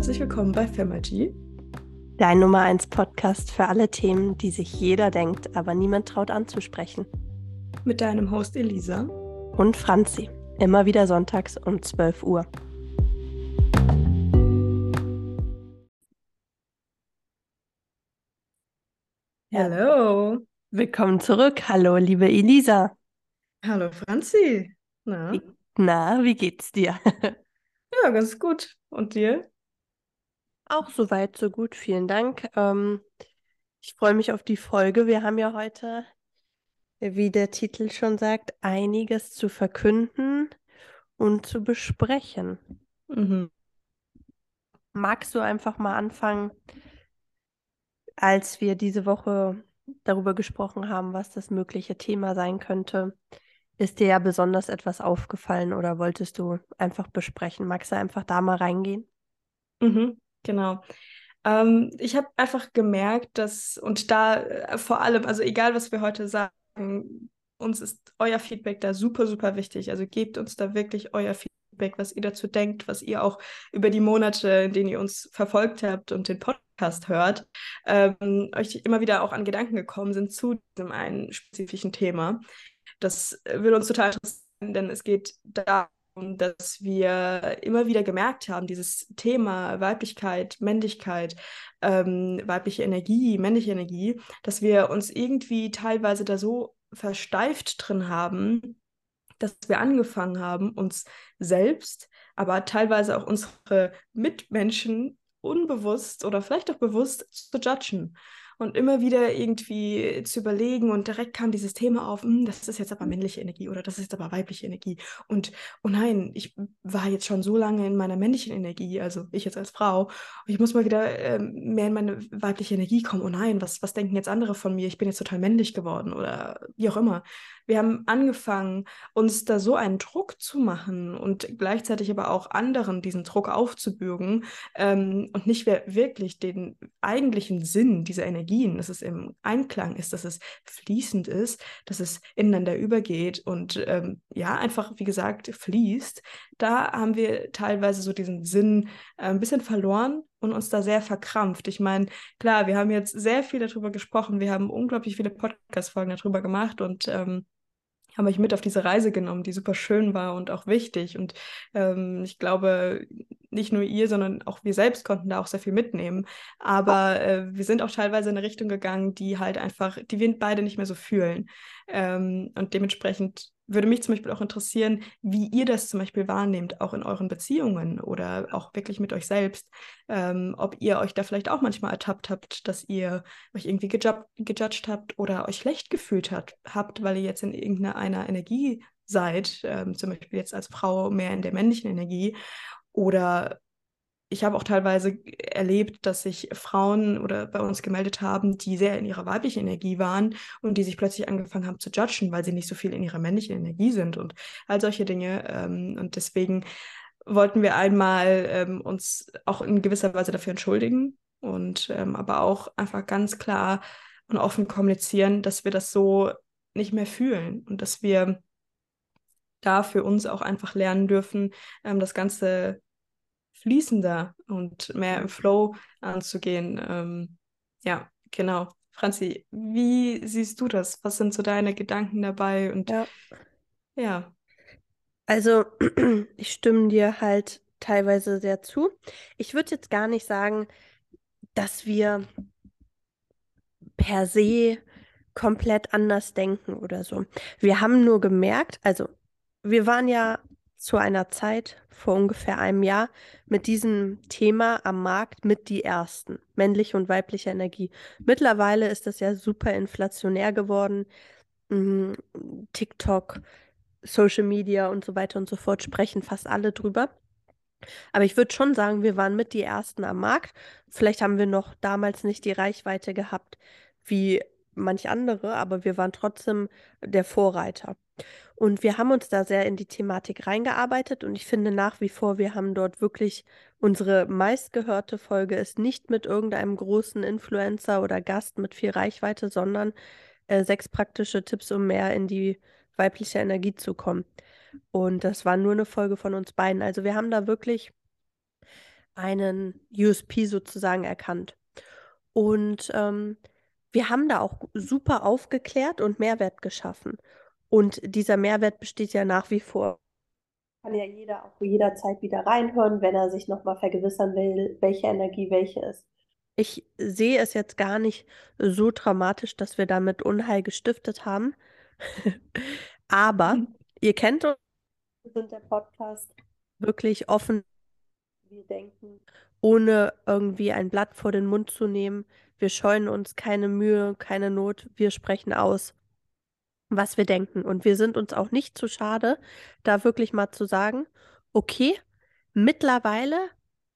herzlich willkommen bei Femagy. Dein Nummer 1 Podcast für alle Themen, die sich jeder denkt, aber niemand traut anzusprechen. Mit deinem Host Elisa. Und Franzi. Immer wieder sonntags um 12 Uhr. Hallo. Willkommen zurück. Hallo, liebe Elisa. Hallo, Franzi. Na? Na, wie geht's dir? ja, ganz gut. Und dir? Auch soweit, so gut. Vielen Dank. Ähm, ich freue mich auf die Folge. Wir haben ja heute, wie der Titel schon sagt, einiges zu verkünden und zu besprechen. Mhm. Magst du einfach mal anfangen, als wir diese Woche darüber gesprochen haben, was das mögliche Thema sein könnte? Ist dir ja besonders etwas aufgefallen oder wolltest du einfach besprechen? Magst du einfach da mal reingehen? Mhm. Genau. Ähm, ich habe einfach gemerkt, dass, und da äh, vor allem, also egal was wir heute sagen, uns ist euer Feedback da super, super wichtig. Also gebt uns da wirklich euer Feedback, was ihr dazu denkt, was ihr auch über die Monate, in denen ihr uns verfolgt habt und den Podcast hört, ähm, euch immer wieder auch an Gedanken gekommen sind zu diesem einen spezifischen Thema. Das würde uns total interessieren, denn es geht da dass wir immer wieder gemerkt haben, dieses Thema Weiblichkeit, Männlichkeit, ähm, weibliche Energie, männliche Energie, dass wir uns irgendwie teilweise da so versteift drin haben, dass wir angefangen haben, uns selbst, aber teilweise auch unsere Mitmenschen unbewusst oder vielleicht auch bewusst zu judgen und immer wieder irgendwie zu überlegen und direkt kam dieses Thema auf, hm, das ist jetzt aber männliche Energie oder das ist aber weibliche Energie. Und oh nein, ich war jetzt schon so lange in meiner männlichen Energie, also ich jetzt als Frau, ich muss mal wieder äh, mehr in meine weibliche Energie kommen, oh nein, was, was denken jetzt andere von mir, ich bin jetzt total männlich geworden oder wie auch immer. Wir haben angefangen, uns da so einen Druck zu machen und gleichzeitig aber auch anderen diesen Druck aufzubürgen ähm, und nicht wirklich den eigentlichen Sinn dieser Energien, dass es im Einklang ist, dass es fließend ist, dass es ineinander übergeht und ähm, ja, einfach, wie gesagt, fließt. Da haben wir teilweise so diesen Sinn äh, ein bisschen verloren und uns da sehr verkrampft. Ich meine, klar, wir haben jetzt sehr viel darüber gesprochen, wir haben unglaublich viele Podcast-Folgen darüber gemacht und ähm, haben euch mit auf diese Reise genommen, die super schön war und auch wichtig. Und ähm, ich glaube, nicht nur ihr, sondern auch wir selbst konnten da auch sehr viel mitnehmen. Aber äh, wir sind auch teilweise in eine Richtung gegangen, die halt einfach, die wir beide nicht mehr so fühlen. Ähm, und dementsprechend würde mich zum Beispiel auch interessieren, wie ihr das zum Beispiel wahrnehmt, auch in euren Beziehungen oder auch wirklich mit euch selbst. Ähm, ob ihr euch da vielleicht auch manchmal ertappt habt, dass ihr euch irgendwie gejudged, habt oder euch schlecht gefühlt hat, habt, weil ihr jetzt in irgendeiner Energie seid, ähm, zum Beispiel jetzt als Frau mehr in der männlichen Energie oder ich habe auch teilweise erlebt, dass sich Frauen oder bei uns gemeldet haben, die sehr in ihrer weiblichen Energie waren und die sich plötzlich angefangen haben zu judgen, weil sie nicht so viel in ihrer männlichen Energie sind und all solche Dinge. Ähm, und deswegen wollten wir einmal ähm, uns auch in gewisser Weise dafür entschuldigen und ähm, aber auch einfach ganz klar und offen kommunizieren, dass wir das so nicht mehr fühlen und dass wir da für uns auch einfach lernen dürfen, ähm, das Ganze fließender und mehr im Flow anzugehen. Ähm, ja, genau. Franzi, wie siehst du das? Was sind so deine Gedanken dabei? Und ja. ja. Also, ich stimme dir halt teilweise sehr zu. Ich würde jetzt gar nicht sagen, dass wir per se komplett anders denken oder so. Wir haben nur gemerkt, also wir waren ja zu einer Zeit vor ungefähr einem Jahr mit diesem Thema am Markt mit die ersten, männliche und weibliche Energie. Mittlerweile ist das ja super inflationär geworden. Mhm, TikTok, Social Media und so weiter und so fort sprechen fast alle drüber. Aber ich würde schon sagen, wir waren mit die ersten am Markt. Vielleicht haben wir noch damals nicht die Reichweite gehabt wie manch andere, aber wir waren trotzdem der Vorreiter. Und wir haben uns da sehr in die Thematik reingearbeitet und ich finde nach wie vor, wir haben dort wirklich unsere meistgehörte Folge ist nicht mit irgendeinem großen Influencer oder Gast mit viel Reichweite, sondern äh, sechs praktische Tipps, um mehr in die weibliche Energie zu kommen. Und das war nur eine Folge von uns beiden. Also wir haben da wirklich einen USP sozusagen erkannt. Und ähm, wir haben da auch super aufgeklärt und Mehrwert geschaffen. Und dieser Mehrwert besteht ja nach wie vor. Kann ja jeder auch jederzeit wieder reinhören, wenn er sich nochmal vergewissern will, welche Energie welche ist. Ich sehe es jetzt gar nicht so dramatisch, dass wir damit Unheil gestiftet haben. Aber mhm. ihr kennt uns, wir sind der Podcast wirklich offen. Wir denken, ohne irgendwie ein Blatt vor den Mund zu nehmen. Wir scheuen uns keine Mühe, keine Not. Wir sprechen aus, was wir denken. Und wir sind uns auch nicht zu schade, da wirklich mal zu sagen, okay, mittlerweile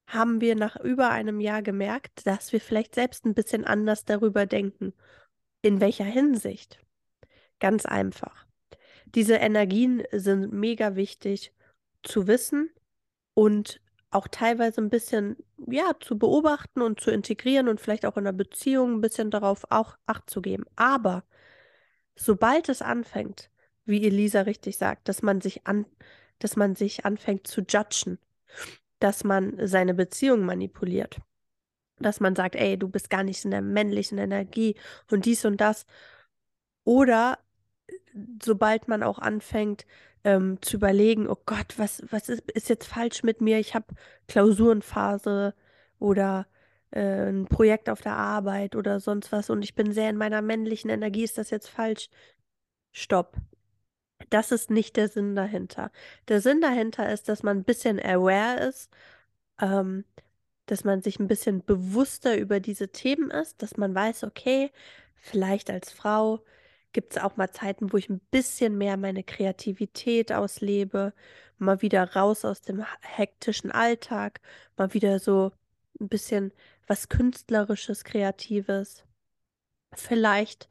haben wir nach über einem Jahr gemerkt, dass wir vielleicht selbst ein bisschen anders darüber denken. In welcher Hinsicht? Ganz einfach. Diese Energien sind mega wichtig zu wissen und auch teilweise ein bisschen, ja, zu beobachten und zu integrieren und vielleicht auch in einer Beziehung ein bisschen darauf auch Acht zu geben. Aber sobald es anfängt, wie Elisa richtig sagt, dass man sich an, dass man sich anfängt zu judgen, dass man seine Beziehung manipuliert, dass man sagt, ey, du bist gar nicht in der männlichen Energie und dies und das. Oder sobald man auch anfängt ähm, zu überlegen, oh Gott, was, was ist, ist jetzt falsch mit mir? Ich habe Klausurenphase oder äh, ein Projekt auf der Arbeit oder sonst was und ich bin sehr in meiner männlichen Energie, ist das jetzt falsch? Stopp. Das ist nicht der Sinn dahinter. Der Sinn dahinter ist, dass man ein bisschen aware ist, ähm, dass man sich ein bisschen bewusster über diese Themen ist, dass man weiß, okay, vielleicht als Frau gibt es auch mal Zeiten, wo ich ein bisschen mehr meine Kreativität auslebe, mal wieder raus aus dem hektischen Alltag, mal wieder so ein bisschen was Künstlerisches, Kreatives. Vielleicht,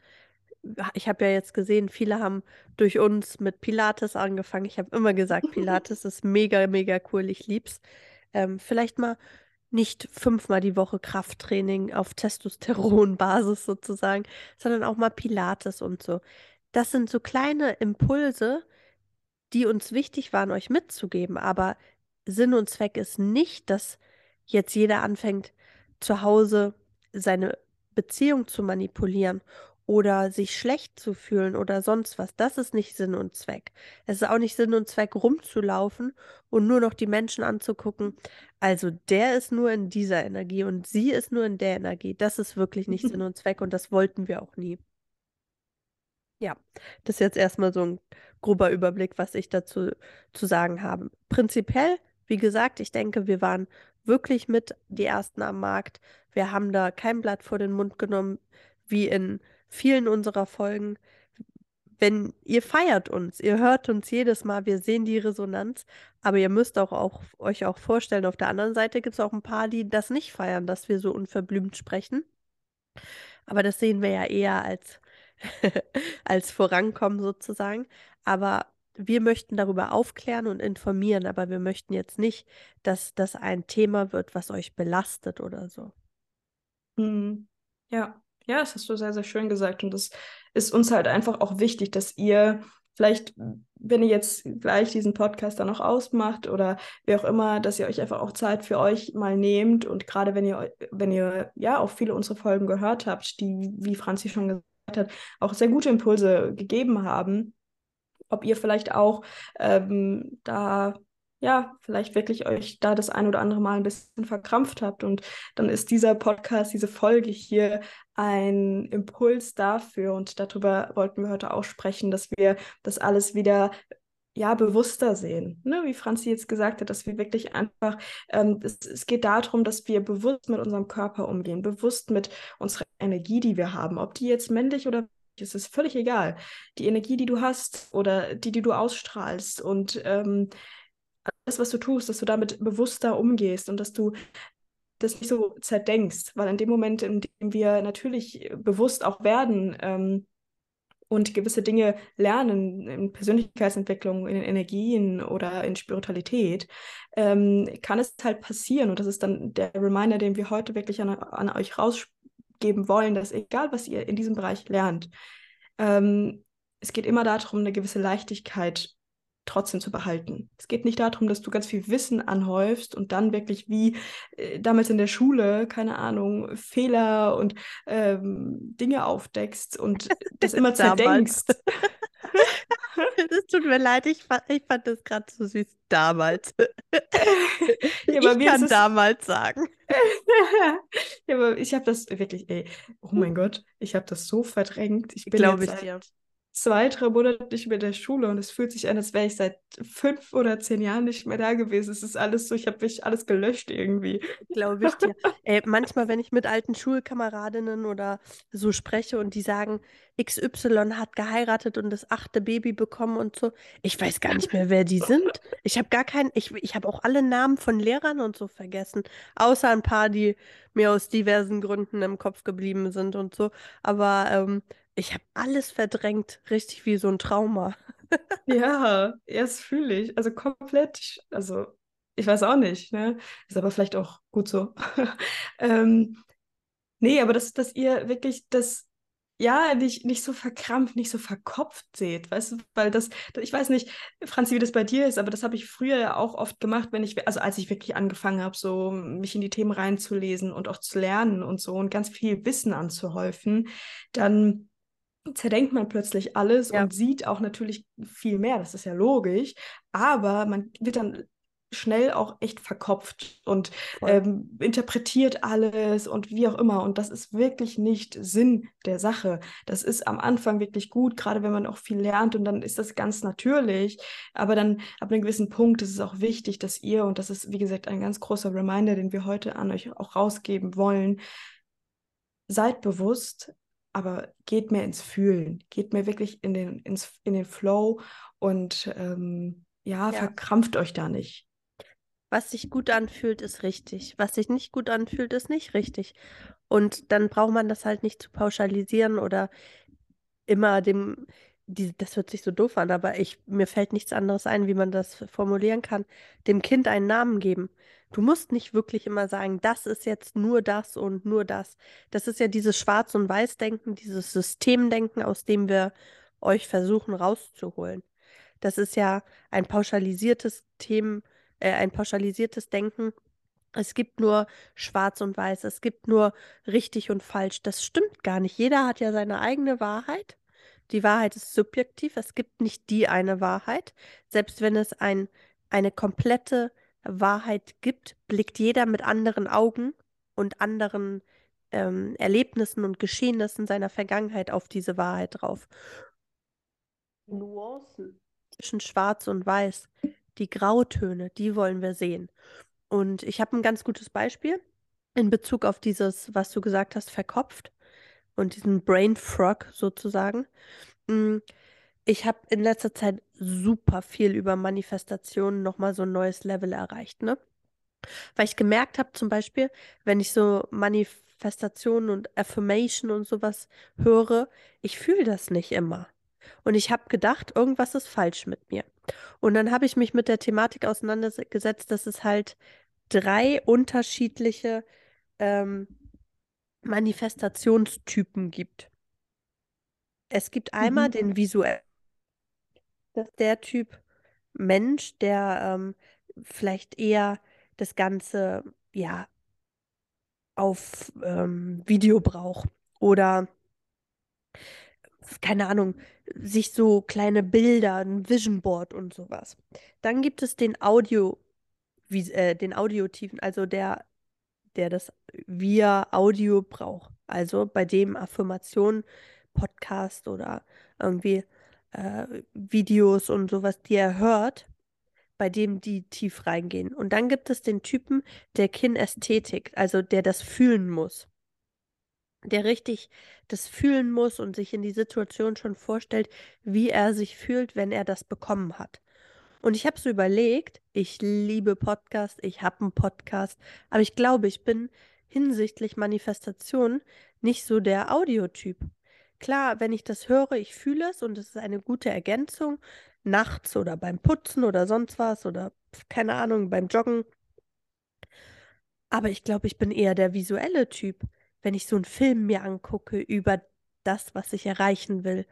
ich habe ja jetzt gesehen, viele haben durch uns mit Pilates angefangen. Ich habe immer gesagt, Pilates ist mega, mega cool, ich lieb's. Ähm, vielleicht mal nicht fünfmal die Woche Krafttraining auf Testosteronbasis sozusagen, sondern auch mal Pilates und so. Das sind so kleine Impulse, die uns wichtig waren, euch mitzugeben. Aber Sinn und Zweck ist nicht, dass jetzt jeder anfängt, zu Hause seine Beziehung zu manipulieren oder sich schlecht zu fühlen oder sonst was. Das ist nicht Sinn und Zweck. Es ist auch nicht Sinn und Zweck, rumzulaufen und nur noch die Menschen anzugucken. Also der ist nur in dieser Energie und sie ist nur in der Energie. Das ist wirklich nicht Sinn und Zweck und das wollten wir auch nie. Ja, das ist jetzt erstmal so ein grober Überblick, was ich dazu zu sagen habe. Prinzipiell, wie gesagt, ich denke, wir waren wirklich mit die Ersten am Markt. Wir haben da kein Blatt vor den Mund genommen, wie in vielen unserer Folgen. Wenn ihr feiert uns, ihr hört uns jedes Mal, wir sehen die Resonanz, aber ihr müsst auch, auch euch auch vorstellen, auf der anderen Seite gibt es auch ein paar, die das nicht feiern, dass wir so unverblümt sprechen. Aber das sehen wir ja eher als, als Vorankommen sozusagen. Aber wir möchten darüber aufklären und informieren, aber wir möchten jetzt nicht, dass das ein Thema wird, was euch belastet oder so. Mhm. Ja, ja, das hast du sehr, sehr schön gesagt. Und das ist uns halt einfach auch wichtig, dass ihr vielleicht, wenn ihr jetzt gleich diesen Podcast dann auch ausmacht oder wie auch immer, dass ihr euch einfach auch Zeit für euch mal nehmt. Und gerade wenn ihr, wenn ihr ja auch viele unserer Folgen gehört habt, die, wie Franzi schon gesagt hat, auch sehr gute Impulse gegeben haben, ob ihr vielleicht auch ähm, da ja, vielleicht wirklich euch da das ein oder andere Mal ein bisschen verkrampft habt. Und dann ist dieser Podcast, diese Folge hier ein Impuls dafür. Und darüber wollten wir heute auch sprechen, dass wir das alles wieder ja, bewusster sehen. Ne? Wie Franzi jetzt gesagt hat, dass wir wirklich einfach, ähm, es, es, geht darum, dass wir bewusst mit unserem Körper umgehen, bewusst mit unserer Energie, die wir haben. Ob die jetzt männlich oder es ist völlig egal. Die Energie, die du hast oder die, die du ausstrahlst und ähm, alles, was du tust, dass du damit bewusster umgehst und dass du das nicht so zerdenkst, weil in dem Moment, in dem wir natürlich bewusst auch werden ähm, und gewisse Dinge lernen in Persönlichkeitsentwicklung, in Energien oder in Spiritualität, ähm, kann es halt passieren und das ist dann der Reminder, den wir heute wirklich an, an euch rausgeben wollen, dass egal, was ihr in diesem Bereich lernt, ähm, es geht immer darum, eine gewisse Leichtigkeit trotzdem zu behalten. Es geht nicht darum, dass du ganz viel Wissen anhäufst und dann wirklich wie äh, damals in der Schule, keine Ahnung, Fehler und ähm, Dinge aufdeckst und das immer zerdenkst. Das tut mir leid, ich fand, ich fand das gerade so süß damals. ja, aber ich kann damals sagen. ja, aber ich habe das wirklich, ey, oh mein Gott, ich habe das so verdrängt. Ich bin Glaube jetzt ich dir. Zwei, drei Monate nicht mehr in der Schule und es fühlt sich an, als wäre ich seit fünf oder zehn Jahren nicht mehr da gewesen. Es ist alles so, ich habe mich alles gelöscht irgendwie. Glaube ich dir. Ey, manchmal, wenn ich mit alten Schulkameradinnen oder so spreche und die sagen, XY hat geheiratet und das achte Baby bekommen und so, ich weiß gar nicht mehr, wer die sind. Ich habe gar keinen, ich, ich habe auch alle Namen von Lehrern und so vergessen, außer ein paar, die mir aus diversen Gründen im Kopf geblieben sind und so. Aber ähm, ich habe alles verdrängt, richtig wie so ein Trauma. Ja, erst fühle ich. Also komplett, also ich weiß auch nicht, ne? Ist aber vielleicht auch gut so. ähm, nee, aber dass, dass ihr wirklich das, ja, nicht, nicht so verkrampft, nicht so verkopft seht, weißt du? Weil das, ich weiß nicht, Franzi, wie das bei dir ist, aber das habe ich früher ja auch oft gemacht, wenn ich, also als ich wirklich angefangen habe, so mich in die Themen reinzulesen und auch zu lernen und so und ganz viel Wissen anzuhäufen, dann zerdenkt man plötzlich alles Ja. und sieht auch natürlich viel mehr, das ist ja logisch, aber man wird dann schnell auch echt verkopft und ähm, interpretiert alles und wie auch immer. Und das ist wirklich nicht Sinn der Sache. Das ist am Anfang wirklich gut, gerade wenn man auch viel lernt und dann ist das ganz natürlich. Aber dann ab einem gewissen Punkt ist es auch wichtig, dass ihr, und das ist wie gesagt ein ganz großer Reminder, den wir heute an euch auch rausgeben wollen, seid bewusst, aber geht mehr ins Fühlen, geht mehr wirklich in den, ins, in den Flow und ähm, ja, Ja. verkrampft euch da nicht. Was sich gut anfühlt, ist richtig. Was sich nicht gut anfühlt, ist nicht richtig. Und dann braucht man das halt nicht zu pauschalisieren oder immer dem, die, das hört sich so doof an, aber ich, mir fällt nichts anderes ein, wie man das formulieren kann, dem Kind einen Namen geben. Du musst nicht wirklich immer sagen, das ist jetzt nur das und nur das. Das ist ja dieses Schwarz- und Weiß-Denken, dieses Systemdenken, aus dem wir euch versuchen rauszuholen. Das ist ja ein pauschalisiertes Themen, äh, ein pauschalisiertes Denken. Es gibt nur Schwarz und Weiß, es gibt nur richtig und falsch. Das stimmt gar nicht. Jeder hat ja seine eigene Wahrheit. Die Wahrheit ist subjektiv. Es gibt nicht die eine Wahrheit. Selbst wenn es ein, eine komplette Wahrheit gibt, blickt jeder mit anderen Augen und anderen ähm, Erlebnissen und Geschehnissen seiner Vergangenheit auf diese Wahrheit drauf. Nuancen zwischen Schwarz und Weiß, die Grautöne, die wollen wir sehen. Und ich habe ein ganz gutes Beispiel in Bezug auf dieses, was du gesagt hast, verkopft und diesen Brain Frog sozusagen. Mm, Ich habe in letzter Zeit super viel über Manifestationen nochmal so ein neues Level erreicht, ne? Weil ich gemerkt habe, zum Beispiel, wenn ich so Manifestationen und Affirmation und sowas höre, ich fühle das nicht immer. Und ich habe gedacht, irgendwas ist falsch mit mir. Und dann habe ich mich mit der Thematik auseinandergesetzt, dass es halt drei unterschiedliche ähm, Manifestationstypen gibt. Es gibt einmal Mhm. den visuellen, das ist der Typ Mensch, der ähm, vielleicht eher das Ganze ja auf ähm, Video braucht oder keine Ahnung, sich so kleine Bilder, ein Vision Board und sowas. Dann gibt es den Audio, wie, äh, den Audiotiefen, also der, der das via Audio braucht. Also bei dem Affirmation, Podcast oder irgendwie äh, Videos und sowas, die er hört, bei dem die tief reingehen. Und dann gibt es den Typen der Kinästhetik, also der das fühlen muss der richtig das fühlen muss und sich in die Situation schon vorstellt, wie er sich fühlt, wenn er das bekommen hat. Und ich habe so überlegt, ich liebe Podcast, ich habe einen Podcast, aber ich glaube, ich bin hinsichtlich Manifestation nicht so der Audiotyp. Klar, wenn ich das höre, ich fühle es und es ist eine gute Ergänzung, nachts oder beim Putzen oder sonst was oder keine Ahnung, beim Joggen. Aber ich glaube, ich bin eher der visuelle Typ wenn ich so einen Film mir angucke über das, was ich erreichen will.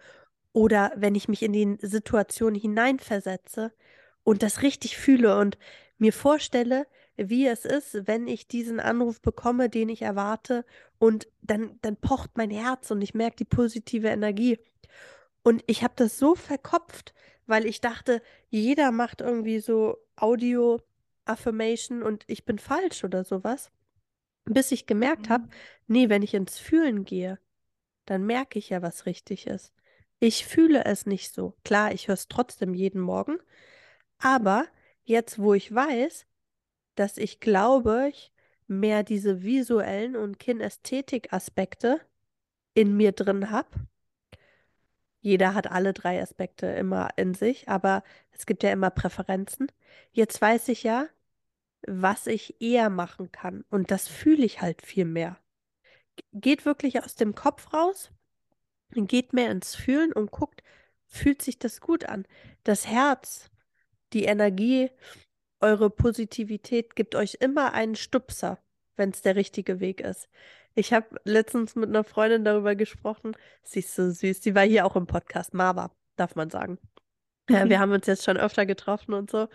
Oder wenn ich mich in die Situation hineinversetze und das richtig fühle und mir vorstelle, wie es ist, wenn ich diesen Anruf bekomme, den ich erwarte, und dann, dann pocht mein Herz und ich merke die positive Energie. Und ich habe das so verkopft, weil ich dachte, jeder macht irgendwie so Audio-Affirmation und ich bin falsch oder sowas. Bis ich gemerkt habe, Mhm. nee, wenn ich ins Fühlen gehe, dann merke ich ja, was richtig ist. Ich fühle es nicht so. Klar, ich höre es trotzdem jeden Morgen, aber jetzt, wo ich weiß, dass ich glaube, ich mehr diese visuellen und Kinästhetik-Aspekte in mir drin habe. Jeder hat alle drei Aspekte immer in sich, aber es gibt ja immer Präferenzen. Jetzt weiß ich ja, was ich eher machen kann und das fühle ich halt viel mehr. Geht wirklich aus dem Kopf raus, geht mehr ins Fühlen und guckt, fühlt sich das gut an. Das Herz, die Energie, eure Positivität gibt euch immer einen Stupser, wenn es der richtige Weg ist. Ich habe letztens mit einer Freundin darüber gesprochen. Sie ist so süß. Sie war hier auch im Podcast. Marva, darf man sagen. Äh, wir haben uns jetzt schon öfter getroffen und so.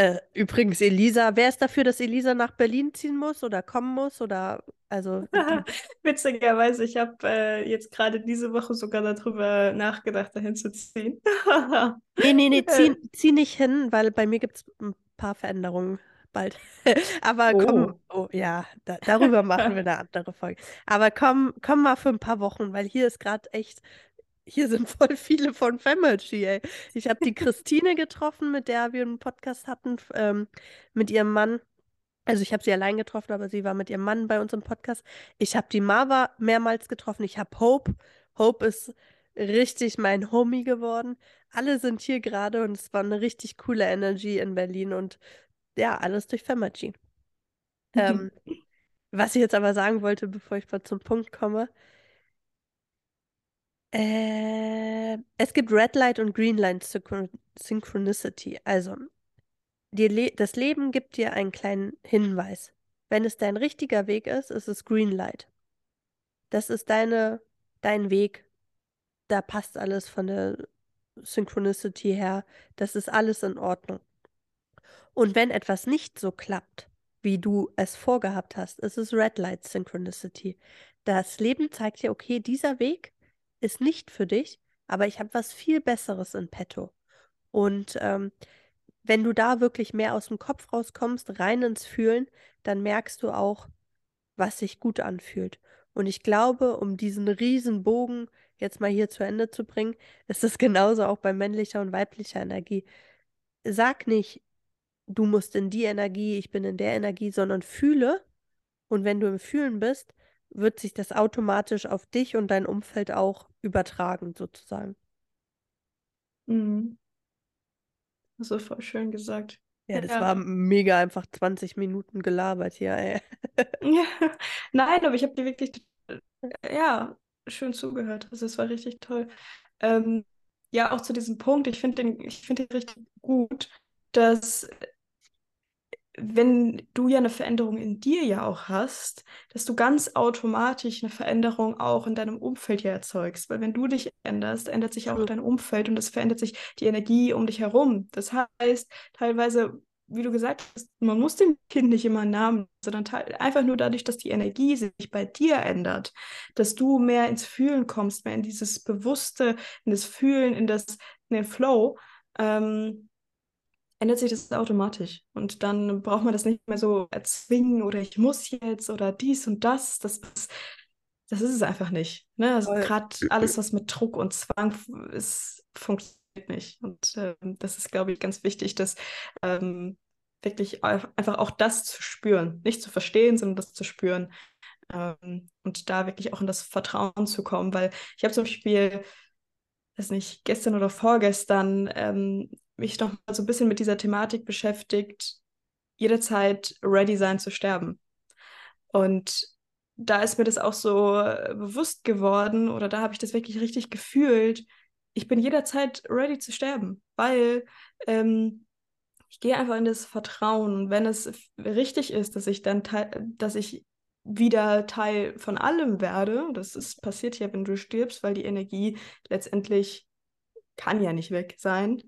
Äh, übrigens, Elisa, wer ist dafür, dass Elisa nach Berlin ziehen muss oder kommen muss? Oder also Witzigerweise, ich habe äh, jetzt gerade diese Woche sogar darüber nachgedacht, dahin zu ziehen. Nee, nee, nee, zieh, Äh, zieh nicht hin, weil bei mir gibt es ein paar Veränderungen bald. Aber komm, oh. oh ja, da, darüber machen wir eine andere Folge. Aber komm, komm mal für ein paar Wochen, weil hier ist gerade echt, hier sind voll viele von Femergy, ey. Ich habe die Christine getroffen, mit der wir einen Podcast hatten, ähm, mit ihrem Mann. Also ich habe sie allein getroffen, aber sie war mit ihrem Mann bei uns im Podcast. Ich habe die Marva mehrmals getroffen. Ich habe Hope. Hope ist richtig mein Homie geworden. Alle sind hier gerade und es war eine richtig coole Energy in Berlin und ja, alles durch Femergy. Ähm, was ich jetzt aber sagen wollte, bevor ich mal zum Punkt komme, äh, es gibt Red Light und Green Light Synchron Synchronicity. Also, Le das Leben gibt dir einen kleinen Hinweis. Wenn es dein richtiger Weg ist, ist es Green Light. Das ist deine, dein Weg. Da passt alles von der Synchronicity her. Das ist alles in Ordnung. Und wenn etwas nicht so klappt, wie du es vorgehabt hast, ist es Red Light Synchronicity. Das Leben zeigt dir, okay, dieser Weg ist nicht für dich, aber ich habe was viel Besseres in petto. Und ähm, wenn du da wirklich mehr aus dem Kopf rauskommst, rein ins Fühlen, dann merkst du auch, was sich gut anfühlt. Und ich glaube, um diesen riesen Bogen jetzt mal hier zu Ende zu bringen, ist es genauso auch bei männlicher und weiblicher Energie. Sag nicht, du musst in die Energie, ich bin in der Energie, sondern fühle. Und wenn du im Fühlen bist, wird sich das automatisch auf dich und dein Umfeld auch übertragen, sozusagen. Mhm. Das ist voll schön gesagt. Ja, das Ja. war mega einfach 20 Minuten gelabert hier, ey. Ja. Nein, aber ich habe dir wirklich, ja, schön zugehört. Also es war richtig toll. Ähm, ja, auch zu diesem Punkt, ich finde den, ich finde den richtig gut, dass wenn du ja eine Veränderung in dir ja auch hast, dass du ganz automatisch eine Veränderung auch in deinem Umfeld ja erzeugst. Weil wenn du dich änderst, ändert sich auch dein Umfeld und es verändert sich die Energie um dich herum. Das heißt, teilweise, wie du gesagt hast, man muss dem Kind nicht immer einen Namen, sondern einfach nur dadurch, dass die Energie sich bei dir ändert, dass du mehr ins Fühlen kommst, mehr in dieses Bewusste, in das Fühlen, in das, in den Flow. Ähm, ändert sich das automatisch. Und dann braucht man das nicht mehr so erzwingen oder ich muss jetzt oder dies und das. Das, das, ist es einfach nicht. Ne? Also gerade alles, was mit Druck und Zwang ist, funktioniert nicht. Und ähm, das ist, glaube ich, ganz wichtig, dass ähm, wirklich einfach auch das zu spüren. Nicht zu verstehen, sondern das zu spüren. Ähm, und da wirklich auch in das Vertrauen zu kommen. Weil ich habe zum Beispiel, weiß nicht, gestern oder vorgestern ähm, mich noch mal so ein bisschen mit dieser Thematik beschäftigt, jederzeit ready sein zu sterben. Und da ist mir das auch so äh, bewusst geworden oder da habe ich das wirklich richtig gefühlt. Ich bin jederzeit ready zu sterben, weil ähm, ich gehe einfach in das Vertrauen. Und wenn es richtig ist, dass ich dann, dass ich wieder Teil von allem werde. Das ist passiert ja, wenn du stirbst, weil die Energie letztendlich kann ja nicht weg sein.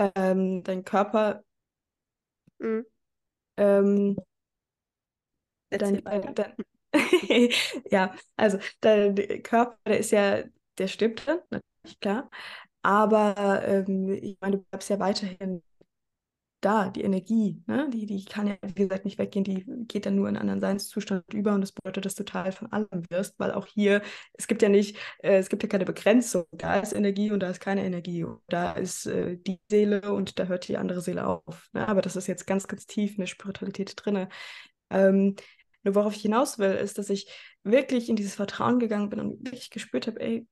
Ähm, dein Körper Mhm. ähm, dein, weiter. dein, ja, also dein Körper, der ist ja, der stirbt dann, natürlich klar. Aber ähm, ich meine, du bleibst ja weiterhin da, die Energie, ne? Die, die kann ja, wie gesagt, nicht weggehen, die geht dann nur in einen anderen Seinszustand über und das bedeutet, dass du Teil von allem wirst, weil auch hier, es gibt ja nicht, äh, es gibt ja keine Begrenzung. Da ist Energie und da ist keine Energie. Da ist äh, die Seele und da hört die andere Seele auf. Ne? Aber das ist jetzt ganz, ganz tief in der Spiritualität drin. Ähm, nur worauf ich hinaus will, ist, dass ich wirklich in dieses Vertrauen gegangen bin und wirklich gespürt habe, ey,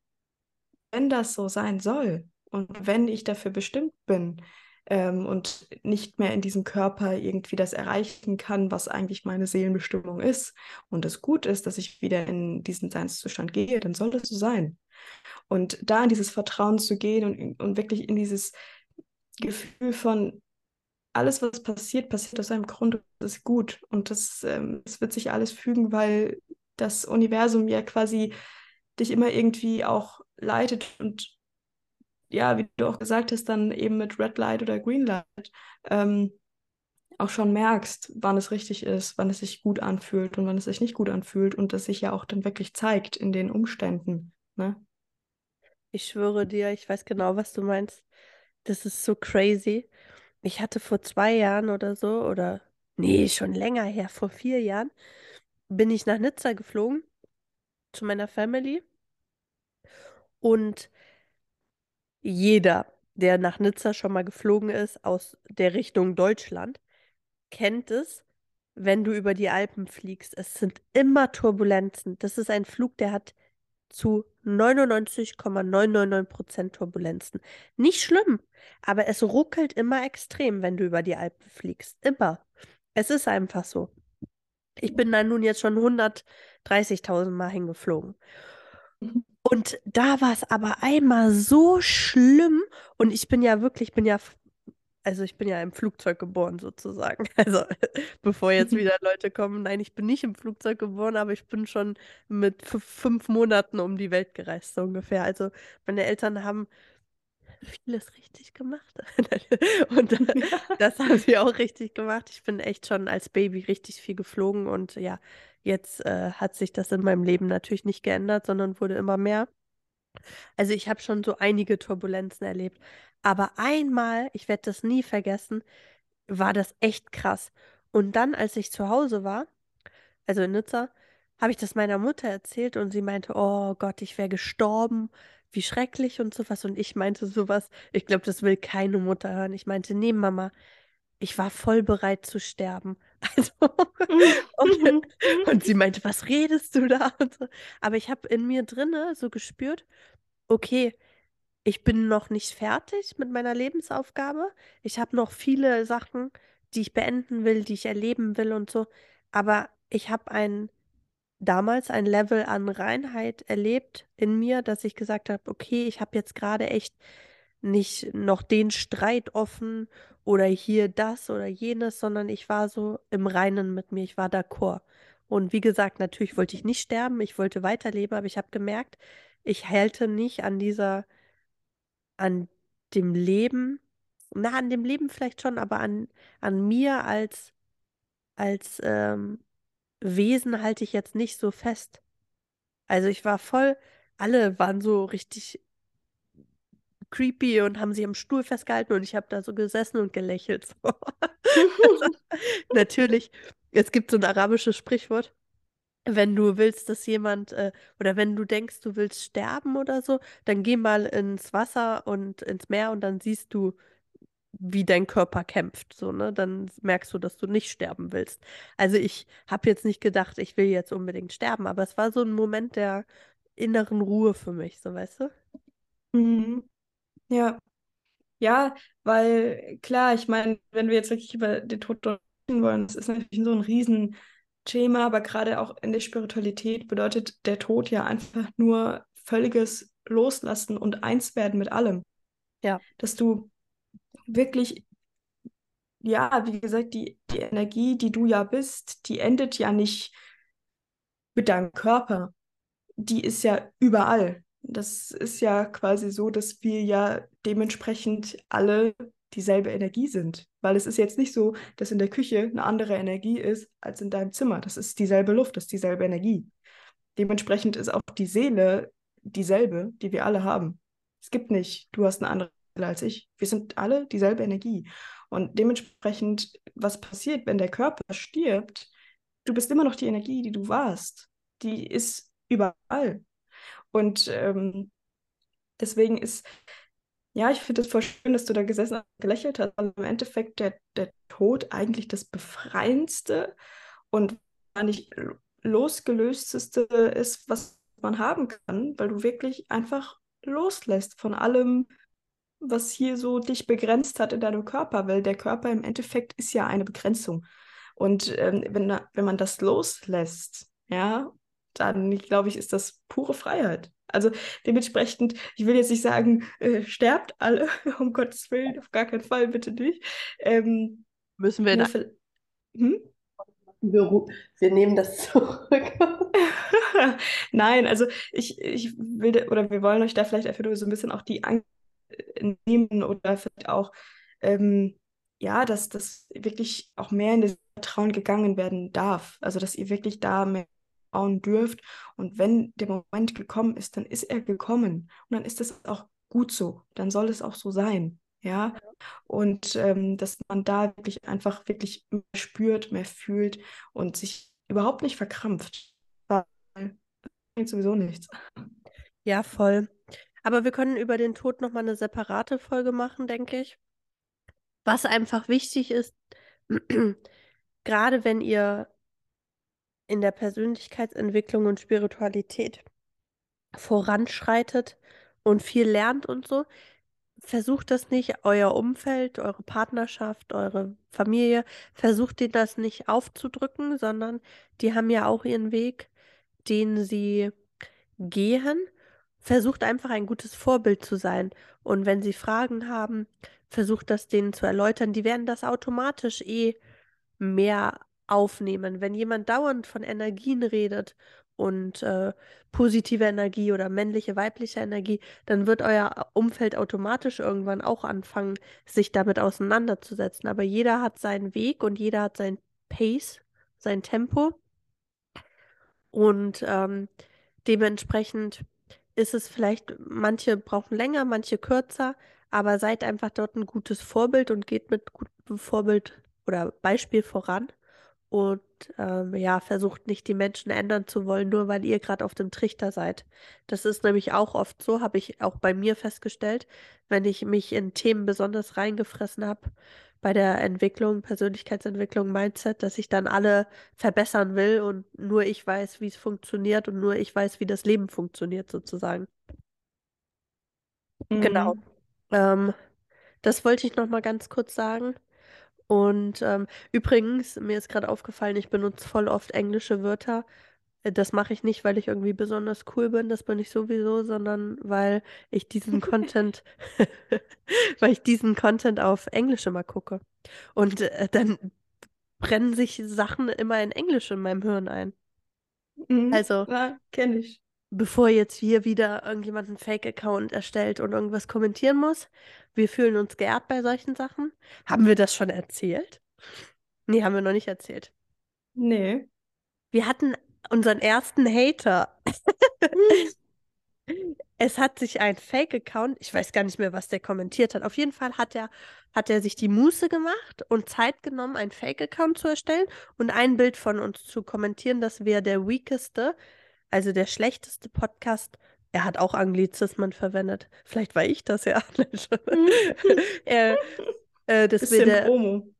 wenn das so sein soll und wenn ich dafür bestimmt bin ähm, und nicht mehr in diesem Körper irgendwie das erreichen kann, was eigentlich meine Seelenbestimmung ist und es gut ist, dass ich wieder in diesen Seinszustand gehe, dann soll es so sein. Und da in dieses Vertrauen zu gehen und, und wirklich in dieses Gefühl von, alles, was passiert, passiert aus einem Grund und das ist gut. Und das, ähm, das wird sich alles fügen, weil das Universum ja quasi dich immer irgendwie auch leitet und ja, wie du auch gesagt hast, dann eben mit Red Light oder Green Light ähm, auch schon merkst, wann es richtig ist, wann es sich gut anfühlt und wann es sich nicht gut anfühlt und das sich ja auch dann wirklich zeigt in den Umständen. Ne? Ich schwöre dir, ich weiß genau, was du meinst. Das ist so crazy. Ich hatte vor zwei Jahren oder so, oder nee, schon länger her, vor vier Jahren, bin ich nach Nizza geflogen zu meiner Family. Und jeder, der nach Nizza schon mal geflogen ist, aus der Richtung Deutschland, kennt es, wenn du über die Alpen fliegst. Es sind immer Turbulenzen. Das ist ein Flug, der hat zu 99,999% Turbulenzen. Nicht schlimm, aber es ruckelt immer extrem, wenn du über die Alpen fliegst. Immer. Es ist einfach so. Ich bin da nun jetzt schon 130.000 Mal hingeflogen. Und da war es aber einmal so schlimm und ich bin ja wirklich, ich bin ja, also ich bin ja im Flugzeug geboren sozusagen. Also bevor jetzt wieder Leute kommen, nein, ich bin nicht im Flugzeug geboren, aber ich bin schon mit fünf Monaten um die Welt gereist, so ungefähr. Also meine Eltern haben vieles richtig gemacht. Und das haben sie auch richtig gemacht. Ich bin echt schon als Baby richtig viel geflogen und ja, jetzt äh, hat sich das in meinem Leben natürlich nicht geändert, sondern wurde immer mehr. Also ich habe schon so einige Turbulenzen erlebt. Aber einmal, ich werde das nie vergessen, war das echt krass. Und dann, als ich zu Hause war, also in Nizza, habe ich das meiner Mutter erzählt und sie meinte, oh Gott, ich wäre gestorben, wie schrecklich und sowas. Und ich meinte sowas, ich glaube, das will keine Mutter hören. Ich meinte, nee, Mama, ich war voll bereit zu sterben. Also, und, und sie meinte, was redest du da? So. Aber ich habe in mir drinne so gespürt, okay, ich bin noch nicht fertig mit meiner Lebensaufgabe. Ich habe noch viele Sachen, die ich beenden will, die ich erleben will und so. Aber ich habe ein damals ein Level an Reinheit erlebt in mir, dass ich gesagt habe, okay, ich habe jetzt gerade echt nicht noch den Streit offen oder hier das oder jenes, sondern ich war so im Reinen mit mir, ich war d'accord. Und wie gesagt, natürlich wollte ich nicht sterben, ich wollte weiterleben, aber ich habe gemerkt, ich halte nicht an dieser, an dem Leben, na, an dem Leben vielleicht schon, aber an, an mir als, als ähm, Wesen halte ich jetzt nicht so fest. Also ich war voll, alle waren so richtig creepy und haben sich am Stuhl festgehalten und ich habe da so gesessen und gelächelt. So. Natürlich, es gibt so ein arabisches Sprichwort. Wenn du willst, dass jemand, äh, oder wenn du denkst, du willst sterben oder so, dann geh mal ins Wasser und ins Meer und dann siehst du, wie dein Körper kämpft, so, ne? Dann merkst du, dass du nicht sterben willst. Also ich habe jetzt nicht gedacht, ich will jetzt unbedingt sterben, aber es war so ein Moment der inneren Ruhe für mich, so weißt du? Mhm. Ja, ja, weil klar, ich meine, wenn wir jetzt wirklich über den Tod sprechen wollen, das ist natürlich so ein Riesenthema, aber gerade auch in der Spiritualität bedeutet der Tod ja einfach nur völliges Loslassen und eins werden mit allem. Ja. Dass du wirklich, ja, wie gesagt, die, die Energie, die du ja bist, die endet ja nicht mit deinem Körper, die ist ja überall. Das ist ja quasi so, dass wir ja dementsprechend alle dieselbe Energie sind. Weil es ist jetzt nicht so, dass in der Küche eine andere Energie ist als in deinem Zimmer. Das ist dieselbe Luft, das ist dieselbe Energie. Dementsprechend ist auch die Seele dieselbe, die wir alle haben. Es gibt nicht, du hast eine andere Seele als ich. Wir sind alle dieselbe Energie. Und dementsprechend, was passiert, wenn der Körper stirbt, du bist immer noch die Energie, die du warst. Die ist überall. Und ähm, deswegen ist, ja, ich finde es voll schön, dass du da gesessen und gelächelt hast. Also im Endeffekt der, der Tod eigentlich das Befreiendste und nicht losgelösteste ist, was man haben kann, weil du wirklich einfach loslässt von allem, was hier so dich begrenzt hat in deinem Körper, weil der Körper im Endeffekt ist ja eine Begrenzung. Und ähm, wenn, wenn man das loslässt, ja, dann glaube ich, ist das pure Freiheit. Also dementsprechend, ich will jetzt nicht sagen, äh, sterbt alle, um Gottes Willen, auf gar keinen Fall, bitte nicht. Ähm, Müssen wir in hm? wir, wir nehmen das zurück. Nein, also ich, ich will, oder wir wollen euch da vielleicht einfach nur so ein bisschen auch die Angst nehmen oder vielleicht auch, ähm, ja, dass das wirklich auch mehr in das Vertrauen gegangen werden darf. Also, dass ihr wirklich da mehr bauen dürft. Und wenn der Moment gekommen ist, dann ist er gekommen. Und dann ist es auch gut so. Dann soll es auch so sein. Ja. Und ähm, dass man da wirklich einfach wirklich mehr spürt, mehr fühlt und sich überhaupt nicht verkrampft. Weil bringt sowieso nichts. Ja, voll. Aber wir können über den Tod nochmal eine separate Folge machen, denke ich. Was einfach wichtig ist, gerade wenn ihr in der Persönlichkeitsentwicklung und Spiritualität voranschreitet und viel lernt und so, versucht das nicht, euer Umfeld, eure Partnerschaft, eure Familie, versucht denen das nicht aufzudrücken, sondern die haben ja auch ihren Weg, den sie gehen. Versucht einfach ein gutes Vorbild zu sein. Und wenn sie Fragen haben, versucht das denen zu erläutern. Die werden das automatisch eh mehr aufnehmen. Wenn jemand dauernd von Energien redet und äh, positive Energie oder männliche, weibliche Energie, dann wird euer Umfeld automatisch irgendwann auch anfangen, sich damit auseinanderzusetzen. Aber jeder hat seinen Weg und jeder hat sein Pace, sein Tempo. Und ähm, dementsprechend ist es vielleicht, manche brauchen länger, manche kürzer, aber seid einfach dort ein gutes Vorbild und geht mit gutem Vorbild oder Beispiel voran und ähm, ja, versucht nicht die Menschen ändern zu wollen, nur weil ihr gerade auf dem Trichter seid. Das ist nämlich auch oft so, habe ich auch bei mir festgestellt, wenn ich mich in Themen besonders reingefressen habe bei der Entwicklung, Persönlichkeitsentwicklung, Mindset, dass ich dann alle verbessern will und nur ich weiß, wie es funktioniert und nur ich weiß, wie das Leben funktioniert, sozusagen. Genau. Mhm. Genau. Ähm, das wollte ich noch mal ganz kurz sagen. Und ähm, übrigens, mir ist gerade aufgefallen, ich benutze voll oft englische Wörter. Äh, das mache ich nicht, weil ich irgendwie besonders cool bin, das bin ich sowieso, sondern weil ich diesen Content, weil ich diesen Content auf Englisch immer gucke. Und äh, dann brennen sich Sachen immer in Englisch in meinem Hirn ein. Mhm. Also, ja, kenne ich bevor jetzt hier wieder irgendjemand einen Fake-Account erstellt und irgendwas kommentieren muss. Wir fühlen uns geehrt bei solchen Sachen. Haben wir das schon erzählt? Nee, haben wir noch nicht erzählt. Nee. Wir hatten unseren ersten Hater. es hat sich ein Fake-Account, ich weiß gar nicht mehr, was der kommentiert hat. Auf jeden Fall hat er, hat er sich die Muße gemacht und Zeit genommen, einen Fake-Account zu erstellen und ein Bild von uns zu kommentieren, dass wir der weakeste also der schlechteste Podcast, er hat auch Anglizismen verwendet. Vielleicht war ich das ja. Äh, äh, das bisschen der, Promo.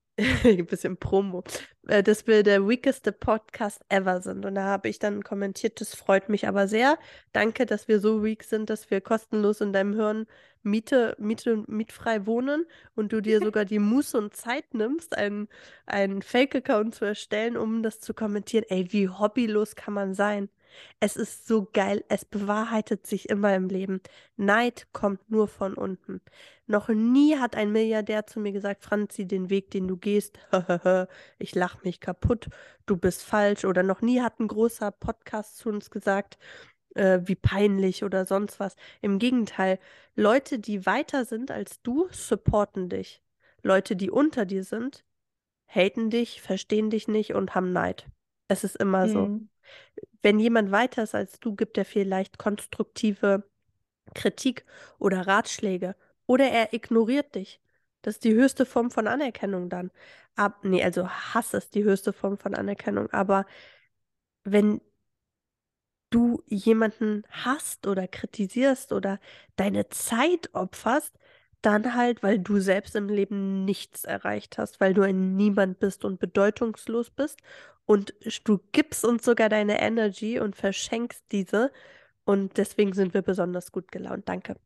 ein bisschen Promo. Äh, dass wir der weakeste Podcast ever sind. Und da habe ich dann kommentiert, das freut mich aber sehr. Danke, dass wir so weak sind, dass wir kostenlos in deinem Hirn Miete, Miete, mietfrei wohnen und du dir sogar die Muße und Zeit nimmst, einen, einen Fake-Account zu erstellen, um das zu kommentieren. Ey, wie hobbylos kann man sein? Es ist so geil, es bewahrheitet sich immer im Leben. Neid kommt nur von unten. Noch nie hat ein Milliardär zu mir gesagt, Franzi, den Weg, den du gehst, ich lach mich kaputt, du bist falsch. Oder noch nie hat ein großer Podcast zu uns gesagt, äh, wie peinlich oder sonst was. Im Gegenteil, Leute, die weiter sind als du, supporten dich. Leute, die unter dir sind, haten dich, verstehen dich nicht und haben Neid. Es ist immer mhm. so. Wenn jemand weiter ist als du, gibt er vielleicht konstruktive Kritik oder Ratschläge. Oder er ignoriert dich. Das ist die höchste Form von Anerkennung dann. Ab, nee, also Hass ist die höchste Form von Anerkennung. Aber wenn du jemanden hasst oder kritisierst oder deine Zeit opferst, dann halt, weil du selbst im Leben nichts erreicht hast, weil du ein Niemand bist und bedeutungslos bist und du gibst uns sogar deine Energy und verschenkst diese und deswegen sind wir besonders gut gelaunt. Danke.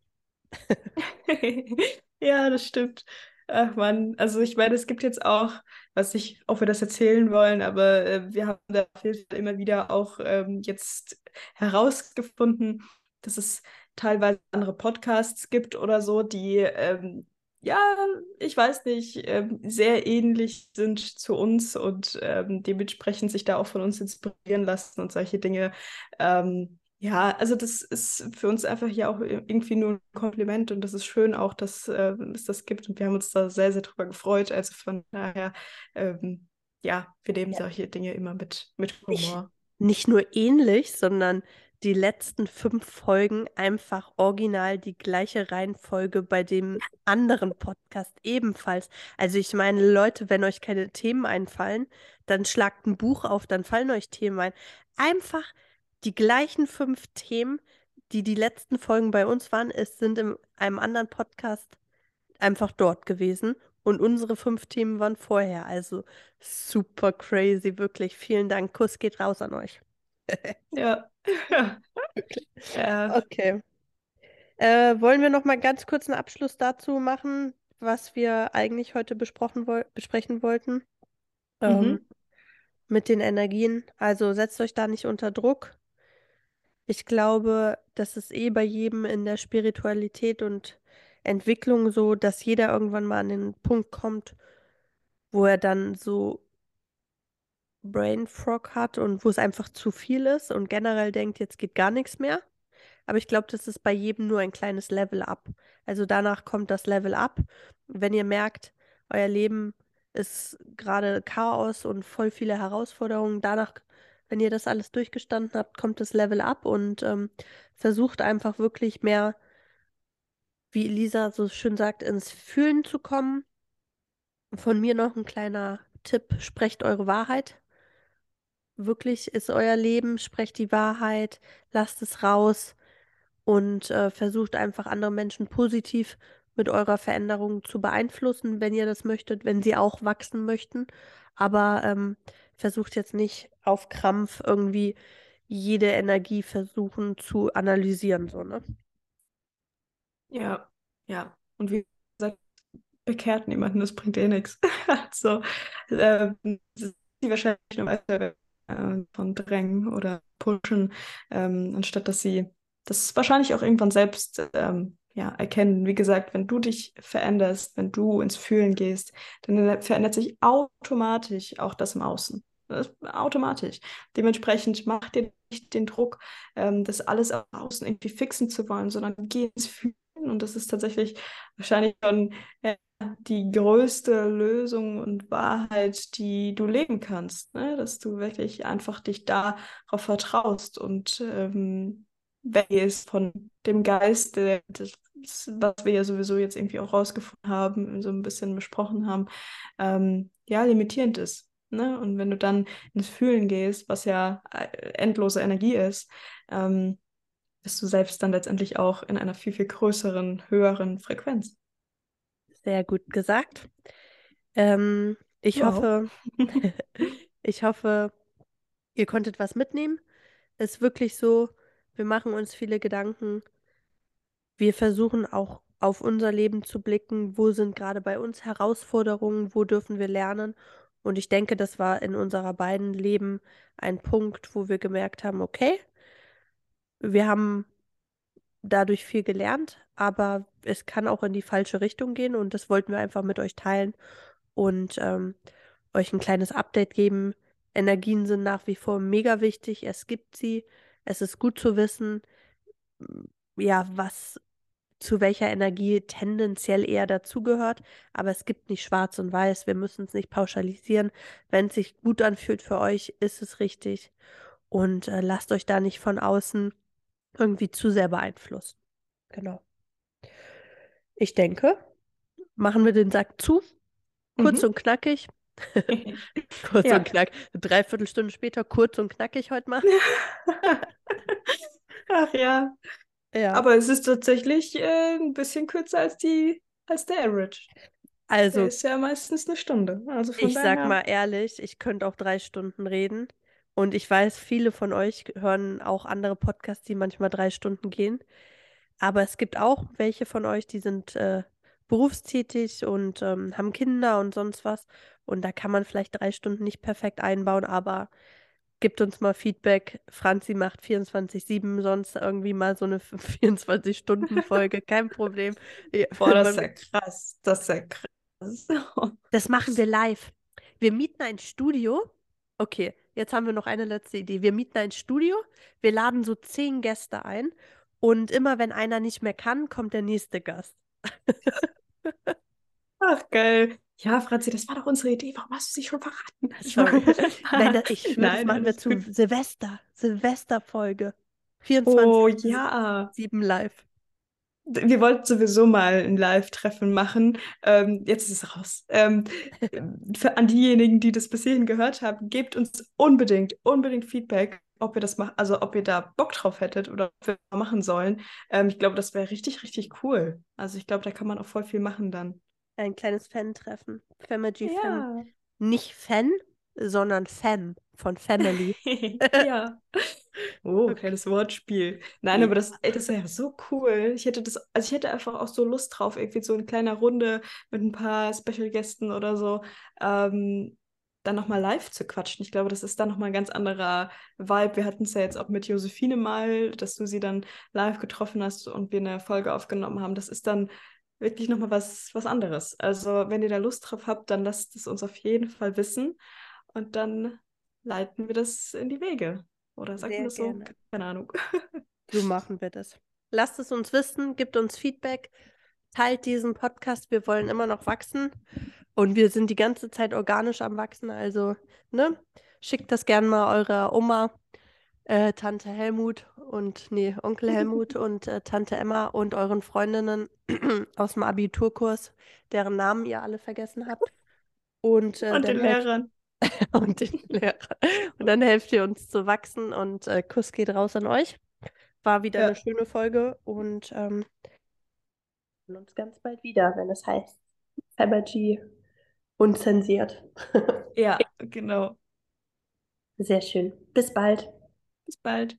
ja, das stimmt. Ach man, also ich meine, es gibt jetzt auch, was ich, ob wir das erzählen wollen, aber äh, wir haben da immer wieder auch ähm, jetzt herausgefunden, dass es teilweise andere Podcasts gibt oder so, die ähm, ja, ich weiß nicht, ähm, sehr ähnlich sind zu uns und ähm, dementsprechend sich da auch von uns inspirieren lassen und solche Dinge. Ähm, ja, also das ist für uns einfach ja auch irgendwie nur ein Kompliment und das ist schön auch, dass äh, es das gibt und wir haben uns da sehr, sehr drüber gefreut. Also von daher, ja, wir nehmen ja. solche Dinge immer mit, mit Humor. Nicht, nicht nur ähnlich, sondern die letzten fünf Folgen einfach original die gleiche Reihenfolge bei dem anderen Podcast ebenfalls. Also ich meine, Leute, wenn euch keine Themen einfallen, dann schlagt ein Buch auf, dann fallen euch Themen ein. Einfach die gleichen fünf Themen, die die letzten Folgen bei uns waren, es sind in einem anderen Podcast einfach dort gewesen. Und unsere fünf Themen waren vorher. Also super crazy, wirklich. Vielen Dank. Kuss geht raus an euch. ja. ja. Okay. Äh, wollen wir noch mal ganz kurz einen Abschluss dazu machen, was wir eigentlich heute besprochen wo besprechen wollten? Ähm, mhm. mit den Energien. Also setzt euch da nicht unter Druck. Ich glaube, das ist eh bei jedem in der Spiritualität und Entwicklung so, dass jeder irgendwann mal an den Punkt kommt, wo er dann so Brain Frog hat und wo es einfach zu viel ist und generell denkt, jetzt geht gar nichts mehr. Aber ich glaube, das ist bei jedem nur ein kleines Level up. Also danach kommt das Level up. Wenn ihr merkt, euer Leben ist gerade Chaos und voll viele Herausforderungen, danach wenn ihr das alles durchgestanden habt, kommt das Level up und ähm, versucht einfach wirklich mehr, wie Lisa so schön sagt, ins Fühlen zu kommen. Von mir noch ein kleiner Tipp, sprecht eure Wahrheit. Wirklich ist euer Leben, sprecht die Wahrheit, lasst es raus und äh, versucht einfach andere Menschen positiv mit eurer Veränderung zu beeinflussen, wenn ihr das möchtet, wenn sie auch wachsen möchten. Aber ähm, versucht jetzt nicht auf Krampf irgendwie jede Energie versuchen zu analysieren, so, ne? Ja, ja. Und wie gesagt, bekehrt niemanden, das bringt eh nichts. also, äh, sie wahrscheinlich nur weiter äh, von drängen oder pushen, ähm, anstatt dass sie das wahrscheinlich auch irgendwann selbst ähm, ja, erkennen. Wie gesagt, wenn du dich veränderst, wenn du ins Fühlen gehst, dann verändert sich automatisch auch das im Außen. Das automatisch. Dementsprechend mach dir nicht den Druck, ähm, das alles außen irgendwie fixen zu wollen, sondern geh ins Fühlen. Und das ist tatsächlich wahrscheinlich schon ja, die größte Lösung und Wahrheit, die du leben kannst. Ne? Dass du wirklich einfach dich darauf vertraust und ähm, weggehst von dem Geist, das, was wir ja sowieso jetzt irgendwie auch rausgefunden haben, so ein bisschen besprochen haben, ähm, ja, limitierend ist. Ne? Und wenn du dann ins Fühlen gehst, was ja äh, endlose Energie ist, ähm, bist du selbst dann letztendlich auch in einer viel, viel größeren, höheren Frequenz. Sehr gut gesagt. Ähm, ich wow. hoffe, ich hoffe, ihr konntet was mitnehmen. Es ist wirklich so, wir machen uns viele Gedanken. Wir versuchen auch auf unser Leben zu blicken. Wo sind gerade bei uns Herausforderungen? Wo dürfen wir lernen? Und ich denke, das war in unserer beiden Leben ein Punkt, wo wir gemerkt haben, okay, wir haben dadurch viel gelernt, aber es kann auch in die falsche Richtung gehen und das wollten wir einfach mit euch teilen und ähm, euch ein kleines Update geben. Energien sind nach wie vor mega wichtig. Es gibt sie. Es ist gut zu wissen, ja, was zu welcher Energie tendenziell eher dazugehört. Aber es gibt nicht schwarz und weiß. Wir müssen es nicht pauschalisieren. Wenn es sich gut anfühlt für euch, ist es richtig. Und äh, lasst euch da nicht von außen irgendwie zu sehr beeinflussen. Genau. Ich denke, machen wir den Sack zu. Kurz Mhm. und knackig. kurz Ja. und knackig. Dreiviertel Stunde später, kurz und knackig heute mal. Ach ja. Ja. Aber es ist tatsächlich äh, ein bisschen kürzer als die, als der Average. Der also, ist ja meistens eine Stunde. Also von ich sag daher. mal ehrlich, ich könnte auch drei Stunden reden. Und ich weiß, viele von euch hören auch andere Podcasts, die manchmal drei Stunden gehen. Aber es gibt auch welche von euch, die sind äh, berufstätig und ähm, haben Kinder und sonst was. Und da kann man vielleicht drei Stunden nicht perfekt einbauen, aber gebt uns mal Feedback. Franzi macht 24-7, sonst irgendwie mal so eine 24-Stunden-Folge, kein Problem. Ja, Boah, das ist ja krass. Das ist ja krass. Das machen wir live. Wir mieten ein Studio. Okay, jetzt haben wir noch eine letzte Idee. Wir mieten ein Studio, wir laden so zehn Gäste ein und immer wenn einer nicht mehr kann, kommt der nächste Gast. Ach, geil. Ja, Franzi, das war doch unsere Idee. Warum hast du sie schon verraten? Sorry. Nein, das, ich schwöre, das Nein, machen wir zu gut. Silvester. Silvesterfolge. 24 Oh ja. 7 live. Wir wollten sowieso mal ein Live-Treffen machen. Ähm, jetzt ist es raus. Ähm, für, an diejenigen, die das bis hierhin gehört haben, gebt uns unbedingt, unbedingt Feedback, ob ihr das macht, also ob ihr da Bock drauf hättet oder ob wir das machen sollen. Ähm, ich glaube, das wäre richtig, richtig cool. Also ich glaube, da kann man auch voll viel machen dann. Ein kleines Fan-Treffen. Family Fan. Ja. Nicht Fan, sondern Fam von Family. ja. Oh, kleines Wortspiel. Nein, Ja. aber das, ey, das wäre ja so cool. Ich hätte das, also ich hätte einfach auch so Lust drauf, irgendwie so in kleiner Runde mit ein paar Special-Gästen oder so, ähm, dann nochmal live zu quatschen. Ich glaube, das ist dann nochmal ein ganz anderer Vibe. Wir hatten es ja jetzt auch mit Josephine mal, dass du sie dann live getroffen hast und wir eine Folge aufgenommen haben. Das ist dann wirklich nochmal was, was anderes. Also, wenn ihr da Lust drauf habt, dann lasst es uns auf jeden Fall wissen und dann leiten wir das in die Wege. Oder sagt man das so? gerne. Keine Ahnung. So machen wir das. Lasst es uns wissen, gebt uns Feedback, teilt diesen Podcast. Wir wollen immer noch wachsen und wir sind die ganze Zeit organisch am Wachsen. Also, ne? Schickt das gerne mal eurer Oma, äh, Tante Helmut und, nee, Onkel Helmut und äh, Tante Emma und euren Freundinnen aus dem Abiturkurs, deren Namen ihr alle vergessen habt. Und, äh, Und den Lehrern. und den Lehrern. Und dann helft ihr uns zu wachsen und äh, Kuss geht raus an euch. War wieder Ja. eine schöne Folge und ähm, uns ganz bald wieder, wenn es heißt Fabergy unzensiert. Ja, genau. Sehr schön. Bis bald. Bis bald.